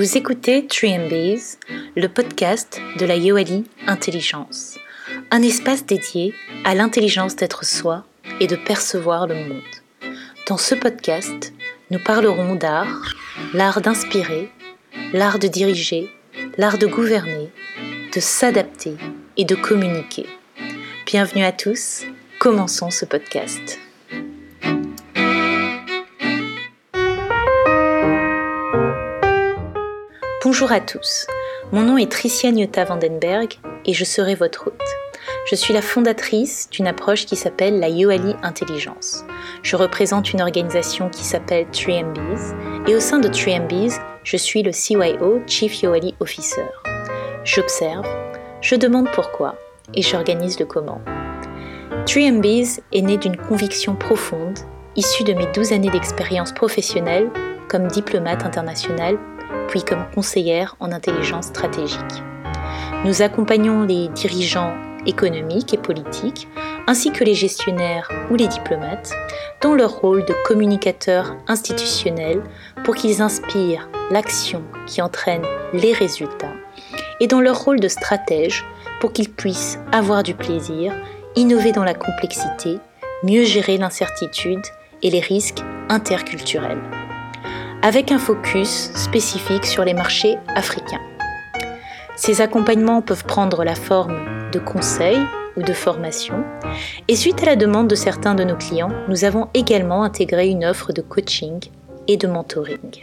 Vous écoutez 3MBs, le podcast de la Yoali Intelligence, un espace dédié à l'intelligence d'être soi et de percevoir le monde. Dans ce podcast, nous parlerons d'art, l'art d'inspirer, l'art de diriger, l'art de gouverner, de s'adapter et de communiquer. Bienvenue à tous, commençons ce podcast. Bonjour à tous, mon nom est Tricia Nyota Vandenberg et je serai votre hôte. Je suis la fondatrice d'une approche qui s'appelle la Yoali Intelligence. Je représente une organisation qui s'appelle 3MBs et au sein de 3MBs, je suis le CYO, Chief Yoali Officer. J'observe, je demande pourquoi et j'organise le comment. 3MBs est né d'une conviction profonde, issue de mes 12 années d'expérience professionnelle comme diplomate international puis comme conseillère en intelligence stratégique. Nous accompagnons les dirigeants économiques et politiques, ainsi que les gestionnaires ou les diplomates, dans leur rôle de communicateurs institutionnels pour qu'ils inspirent l'action qui entraîne les résultats, et dans leur rôle de stratège pour qu'ils puissent avoir du plaisir, innover dans la complexité, mieux gérer l'incertitude et les risques interculturels avec un focus spécifique sur les marchés africains. Ces accompagnements peuvent prendre la forme de conseils ou de formation, et suite à la demande de certains de nos clients, nous avons également intégré une offre de coaching et de mentoring.